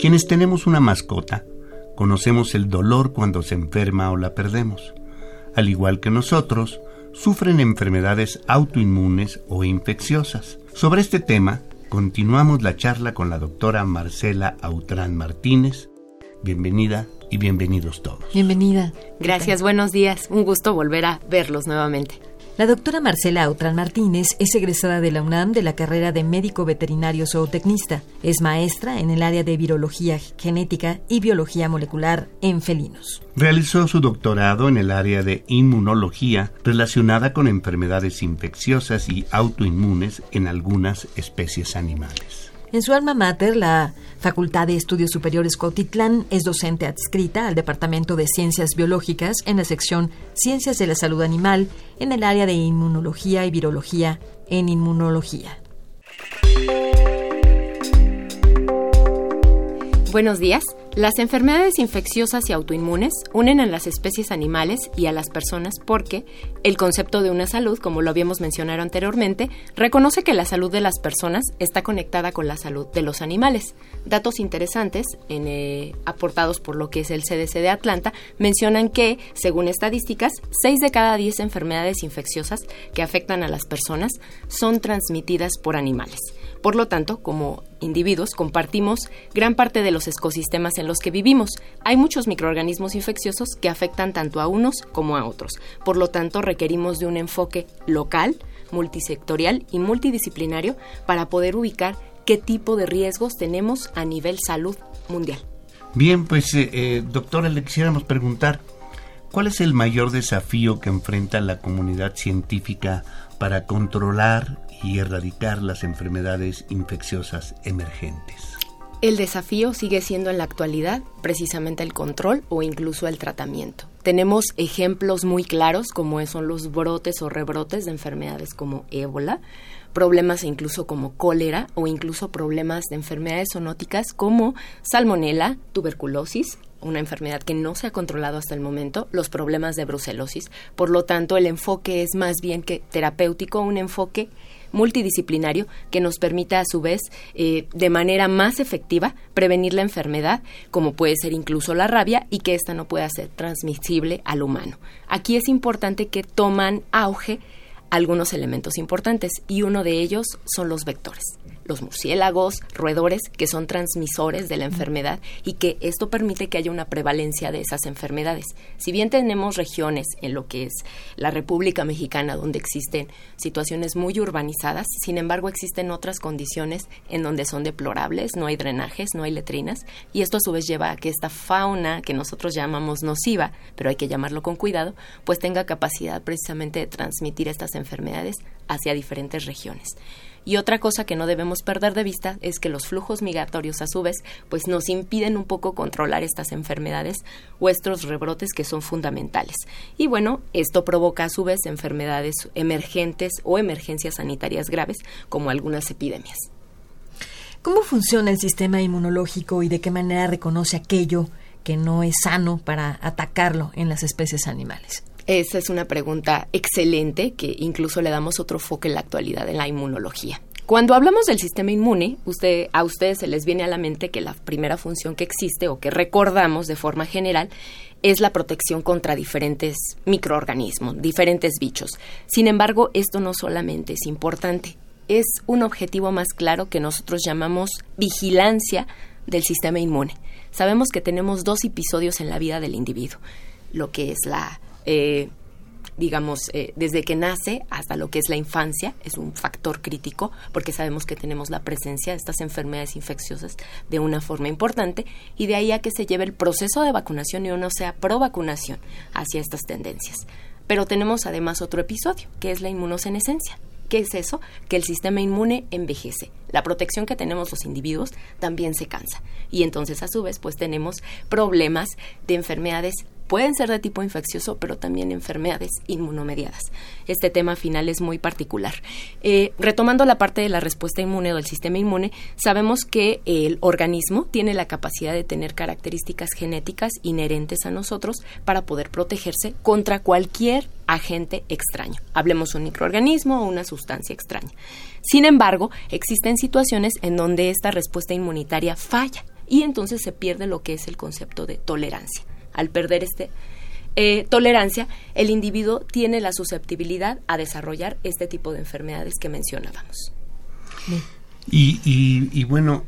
Quienes tenemos una mascota, conocemos el dolor cuando se enferma o la perdemos. Al igual que nosotros, sufren enfermedades autoinmunes o infecciosas. Sobre este tema, continuamos la charla con la doctora Marcela Autrán Martínez. Bienvenida y bienvenidos todos. Bienvenida. Gracias, buenos días. Un gusto volver a verlos nuevamente. La doctora Marcela Autran Martínez es egresada de la UNAM de la carrera de médico veterinario zootecnista. Es maestra en el área de virología genética y biología molecular en felinos. Realizó su doctorado en el área de inmunología relacionada con enfermedades infecciosas y autoinmunes en algunas especies animales. En su alma mater, la Facultad de Estudios Superiores Cotitlán es docente adscrita al Departamento de Ciencias Biológicas en la sección Ciencias de la Salud Animal en el área de Inmunología y Virología en Inmunología. Buenos días. Las enfermedades infecciosas y autoinmunes unen a las especies animales y a las personas porque el concepto de una salud, como lo habíamos mencionado anteriormente, reconoce que la salud de las personas está conectada con la salud de los animales. Datos interesantes eh, aportados por lo que es el CDC de Atlanta mencionan que, según estadísticas, 6 de cada 10 enfermedades infecciosas que afectan a las personas son transmitidas por animales. Por lo tanto, como individuos compartimos gran parte de los ecosistemas en los que vivimos. Hay muchos microorganismos infecciosos que afectan tanto a unos como a otros. Por lo tanto, requerimos de un enfoque local, multisectorial y multidisciplinario para poder ubicar qué tipo de riesgos tenemos a nivel salud mundial. Bien, pues eh, eh, doctora, le quisiéramos preguntar, ¿cuál es el mayor desafío que enfrenta la comunidad científica para controlar y erradicar las enfermedades infecciosas emergentes. El desafío sigue siendo en la actualidad precisamente el control o incluso el tratamiento. Tenemos ejemplos muy claros como son los brotes o rebrotes de enfermedades como ébola, problemas incluso como cólera o incluso problemas de enfermedades zoonóticas como salmonela, tuberculosis, una enfermedad que no se ha controlado hasta el momento, los problemas de brucelosis. Por lo tanto, el enfoque es más bien que terapéutico, un enfoque multidisciplinario que nos permita a su vez eh, de manera más efectiva prevenir la enfermedad, como puede ser incluso la rabia, y que ésta no pueda ser transmisible al humano. Aquí es importante que toman auge algunos elementos importantes y uno de ellos son los vectores los murciélagos, roedores, que son transmisores de la enfermedad y que esto permite que haya una prevalencia de esas enfermedades. Si bien tenemos regiones en lo que es la República Mexicana donde existen situaciones muy urbanizadas, sin embargo existen otras condiciones en donde son deplorables, no hay drenajes, no hay letrinas y esto a su vez lleva a que esta fauna que nosotros llamamos nociva, pero hay que llamarlo con cuidado, pues tenga capacidad precisamente de transmitir estas enfermedades hacia diferentes regiones. Y otra cosa que no debemos perder de vista es que los flujos migratorios a su vez pues nos impiden un poco controlar estas enfermedades o estos rebrotes que son fundamentales. Y bueno, esto provoca a su vez enfermedades emergentes o emergencias sanitarias graves como algunas epidemias. ¿Cómo funciona el sistema inmunológico y de qué manera reconoce aquello que no es sano para atacarlo en las especies animales? Esa es una pregunta excelente que incluso le damos otro foco en la actualidad en la inmunología. Cuando hablamos del sistema inmune, usted, a ustedes se les viene a la mente que la primera función que existe o que recordamos de forma general es la protección contra diferentes microorganismos, diferentes bichos. Sin embargo, esto no solamente es importante, es un objetivo más claro que nosotros llamamos vigilancia del sistema inmune. Sabemos que tenemos dos episodios en la vida del individuo, lo que es la eh, digamos, eh, desde que nace hasta lo que es la infancia, es un factor crítico porque sabemos que tenemos la presencia de estas enfermedades infecciosas de una forma importante y de ahí a que se lleve el proceso de vacunación y uno sea pro vacunación hacia estas tendencias. Pero tenemos además otro episodio, que es la inmunosenescencia. ¿Qué es eso? Que el sistema inmune envejece. La protección que tenemos los individuos también se cansa. Y entonces, a su vez, pues tenemos problemas de enfermedades pueden ser de tipo infeccioso, pero también enfermedades inmunomediadas. Este tema final es muy particular. Eh, retomando la parte de la respuesta inmune o del sistema inmune, sabemos que el organismo tiene la capacidad de tener características genéticas inherentes a nosotros para poder protegerse contra cualquier agente extraño. Hablemos un microorganismo o una sustancia extraña. Sin embargo, existen situaciones en donde esta respuesta inmunitaria falla y entonces se pierde lo que es el concepto de tolerancia al perder este eh, tolerancia, el individuo tiene la susceptibilidad a desarrollar este tipo de enfermedades que mencionábamos. Y, y, bueno,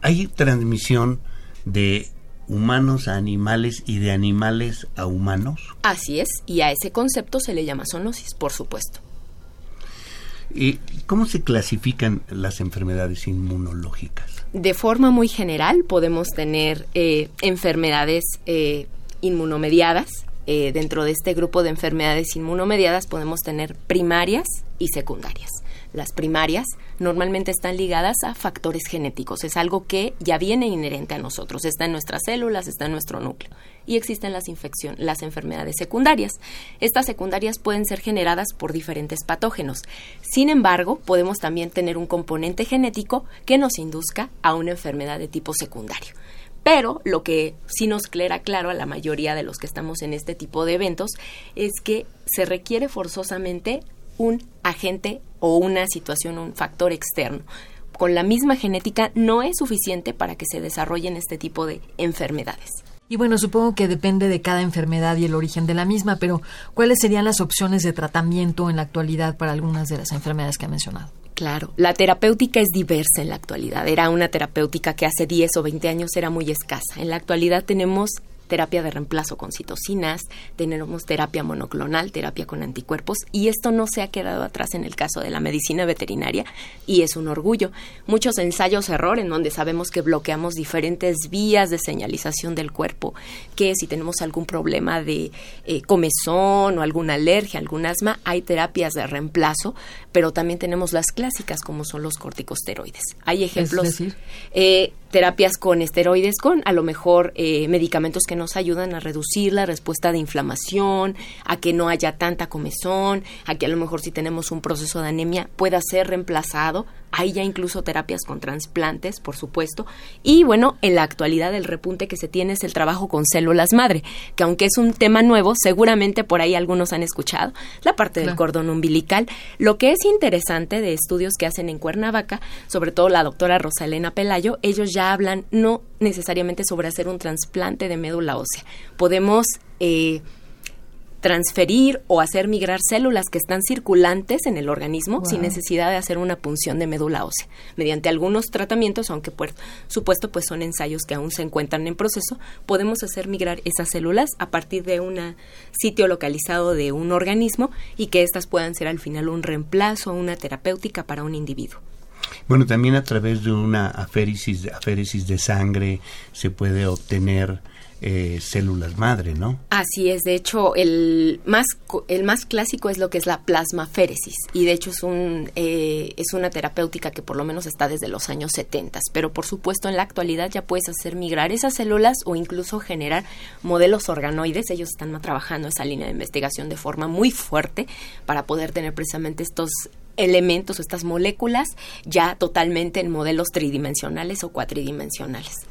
hay transmisión de humanos a animales y de animales a humanos. Así es, y a ese concepto se le llama zoonosis, por supuesto. ¿Y ¿Cómo se clasifican las enfermedades inmunológicas? De forma muy general podemos tener eh, enfermedades eh, inmunomediadas. Eh, dentro de este grupo de enfermedades inmunomediadas podemos tener primarias y secundarias. Las primarias normalmente están ligadas a factores genéticos. Es algo que ya viene inherente a nosotros, está en nuestras células, está en nuestro núcleo. Y existen las infecciones, las enfermedades secundarias. Estas secundarias pueden ser generadas por diferentes patógenos. Sin embargo, podemos también tener un componente genético que nos induzca a una enfermedad de tipo secundario. Pero lo que sí nos clara claro a la mayoría de los que estamos en este tipo de eventos es que se requiere forzosamente un agente o una situación, un factor externo. Con la misma genética no es suficiente para que se desarrollen este tipo de enfermedades. Y bueno, supongo que depende de cada enfermedad y el origen de la misma, pero ¿cuáles serían las opciones de tratamiento en la actualidad para algunas de las enfermedades que ha mencionado? Claro, la terapéutica es diversa en la actualidad. Era una terapéutica que hace 10 o 20 años era muy escasa. En la actualidad tenemos terapia de reemplazo con citocinas, tenemos terapia monoclonal, terapia con anticuerpos y esto no se ha quedado atrás en el caso de la medicina veterinaria y es un orgullo. Muchos ensayos error en donde sabemos que bloqueamos diferentes vías de señalización del cuerpo, que si tenemos algún problema de eh, comezón o alguna alergia, algún asma, hay terapias de reemplazo, pero también tenemos las clásicas como son los corticosteroides. Hay ejemplos. Es decir? Eh, terapias con esteroides, con a lo mejor eh, medicamentos que nos ayudan a reducir la respuesta de inflamación, a que no haya tanta comezón, a que a lo mejor si tenemos un proceso de anemia pueda ser reemplazado hay ya incluso terapias con trasplantes, por supuesto. Y bueno, en la actualidad el repunte que se tiene es el trabajo con células madre, que aunque es un tema nuevo, seguramente por ahí algunos han escuchado, la parte del cordón umbilical. Lo que es interesante de estudios que hacen en Cuernavaca, sobre todo la doctora Rosalena Pelayo, ellos ya hablan no necesariamente sobre hacer un trasplante de médula ósea. Podemos... Eh, transferir o hacer migrar células que están circulantes en el organismo sin necesidad de hacer una punción de médula ósea. Mediante algunos tratamientos, aunque por supuesto pues son ensayos que aún se encuentran en proceso, podemos hacer migrar esas células a partir de un sitio localizado de un organismo y que éstas puedan ser al final un reemplazo o una terapéutica para un individuo. Bueno, también a través de una aféresis, aféresis de sangre se puede obtener eh, células madre, ¿no? Así es, de hecho, el más, el más clásico es lo que es la plasmaféresis, y de hecho es, un, eh, es una terapéutica que por lo menos está desde los años 70, pero por supuesto en la actualidad ya puedes hacer migrar esas células o incluso generar modelos organoides, ellos están trabajando esa línea de investigación de forma muy fuerte para poder tener precisamente estos elementos o estas moléculas ya totalmente en modelos tridimensionales o cuatridimensionales.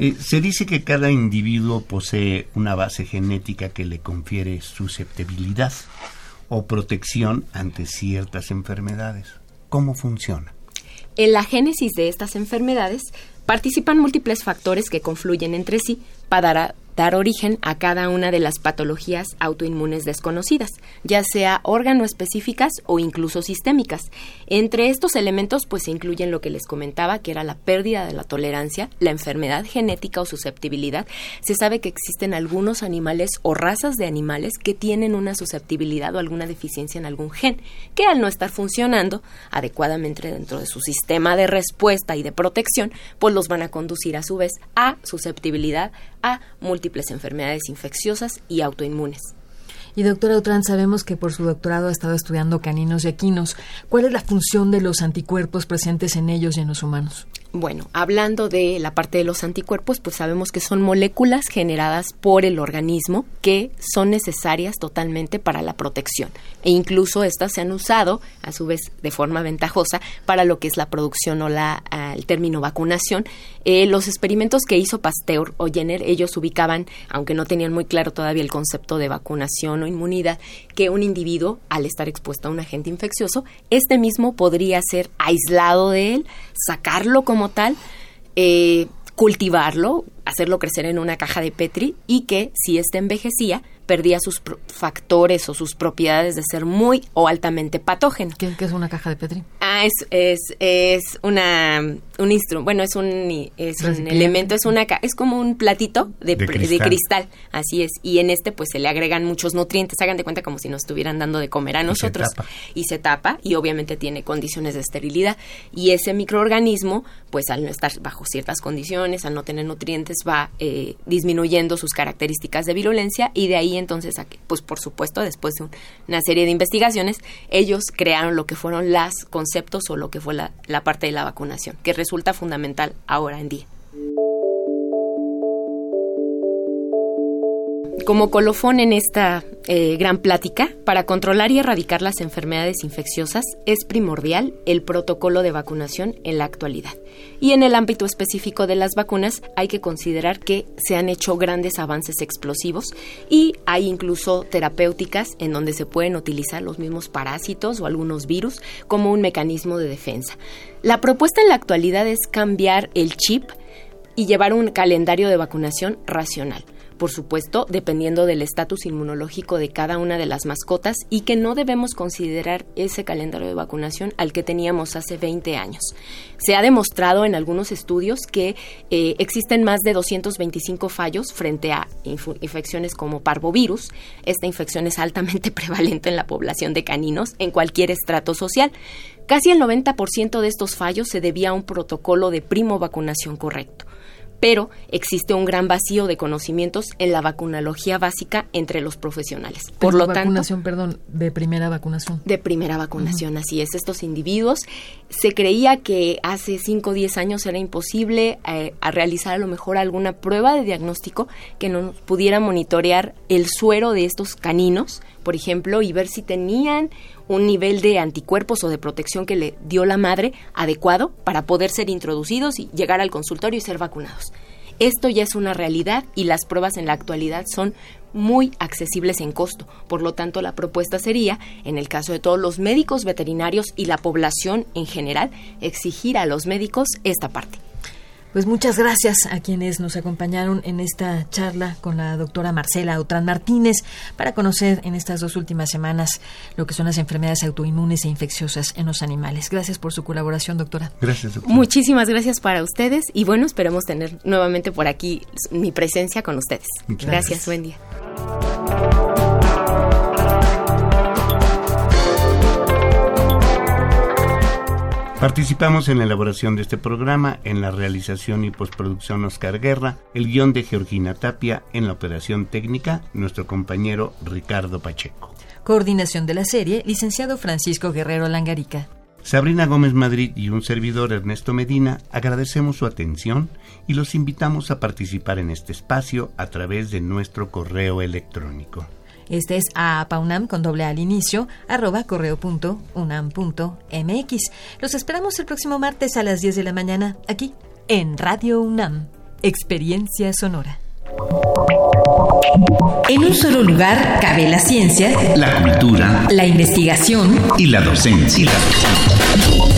Eh, se dice que cada individuo posee una base genética que le confiere susceptibilidad o protección ante ciertas enfermedades. ¿Cómo funciona? En la génesis de estas enfermedades participan múltiples factores que confluyen entre sí para, dar origen a cada una de las patologías autoinmunes desconocidas, ya sea órgano específicas o incluso sistémicas. Entre estos elementos pues se incluyen lo que les comentaba, que era la pérdida de la tolerancia, la enfermedad genética o susceptibilidad. Se sabe que existen algunos animales o razas de animales que tienen una susceptibilidad o alguna deficiencia en algún gen, que al no estar funcionando adecuadamente dentro de su sistema de respuesta y de protección, pues los van a conducir a su vez a susceptibilidad a múltiples enfermedades infecciosas y autoinmunes. Y doctora Utran, sabemos que por su doctorado ha estado estudiando caninos y equinos. ¿Cuál es la función de los anticuerpos presentes en ellos y en los humanos? Bueno, hablando de la parte de los anticuerpos, pues sabemos que son moléculas generadas por el organismo que son necesarias totalmente para la protección. E incluso estas se han usado, a su vez, de forma ventajosa para lo que es la producción o la, el término vacunación. Eh, los experimentos que hizo Pasteur o Jenner, ellos ubicaban, aunque no tenían muy claro todavía el concepto de vacunación o inmunidad, que un individuo, al estar expuesto a un agente infeccioso, este mismo podría ser aislado de él, sacarlo como tal, eh, cultivarlo, hacerlo crecer en una caja de Petri y que si éste envejecía, perdía sus factores o sus propiedades de ser muy o altamente patógeno. ¿Qué, es una caja de Petri? Ah, es, es, es una, un instrumento, bueno, es un, es un elemento, es una es como un platito de, cristal. así es. Y en este pues se le agregan muchos nutrientes, hagan de cuenta como si nos estuvieran dando de comer a nosotros. Y se tapa. Y obviamente tiene condiciones de esterilidad. Y ese microorganismo, pues al no estar bajo ciertas condiciones, al no tener nutrientes, va eh, disminuyendo sus características de virulencia y de ahí entonces, pues por supuesto, después de una serie de investigaciones, ellos crearon lo que fueron los conceptos o lo que fue la, la parte de la vacunación, que resulta fundamental ahora en día. Como colofón en esta eh, gran plática, para controlar y erradicar las enfermedades infecciosas es primordial el protocolo de vacunación en la actualidad. Y en el ámbito específico de las vacunas hay que considerar que se han hecho grandes avances explosivos y hay incluso terapéuticas en donde se pueden utilizar los mismos parásitos o algunos virus como un mecanismo de defensa. La propuesta en la actualidad es cambiar el chip y llevar un calendario de vacunación racional por supuesto, dependiendo del estatus inmunológico de cada una de las mascotas y que no debemos considerar ese calendario de vacunación al que teníamos hace 20 años. Se ha demostrado en algunos estudios que eh, existen más de 225 fallos frente a infecciones como parvovirus. Esta infección es altamente prevalente en la población de caninos en cualquier estrato social. Casi el 90% de estos fallos se debía a un protocolo de primo vacunación correcto pero existe un gran vacío de conocimientos en la vacunología básica entre los profesionales. Por lo vacunación, perdón, de primera vacunación. De primera vacunación, así es. Estos individuos se creía que hace 5 o 10 años era imposible eh, a realizar a lo mejor alguna prueba de diagnóstico que nos pudiera monitorear el suero de estos caninos, por ejemplo, y ver si tenían un nivel de anticuerpos o de protección que le dio la madre adecuado para poder ser introducidos y llegar al consultorio y ser vacunados. Esto ya es una realidad y las pruebas en la actualidad son muy accesibles en costo. Por lo tanto, la propuesta sería, en el caso de todos los médicos veterinarios y la población en general, exigir a los médicos esta parte. Pues muchas gracias a quienes nos acompañaron en esta charla con la doctora Marcela Otran Martínez para conocer en estas dos últimas semanas lo que son las enfermedades autoinmunes e infecciosas en los animales. Gracias por su colaboración, doctora. Gracias, doctora. Muchísimas gracias para ustedes y bueno, esperemos tener nuevamente por aquí mi presencia con ustedes. gracias, gracias, buen día. Participamos en la elaboración de este programa, en la realización y postproducción Oscar Guerra, el guion de Georgina Tapia, en la operación técnica nuestro compañero Ricardo Pacheco. Coordinación de la serie, licenciado Francisco Guerrero Langarica. Sabrina Gómez Madrid y un servidor Ernesto Medina agradecemos su atención y los invitamos a participar en este espacio a través de nuestro correo electrónico. Este es apaunam con doble al inicio, arroba correo punto unam punto mx. Los esperamos el próximo martes a las 10 de la mañana, aquí, en Radio UNAM. Experiencia Sonora. En un solo lugar cabe la ciencia, la cultura, la investigación y la docencia.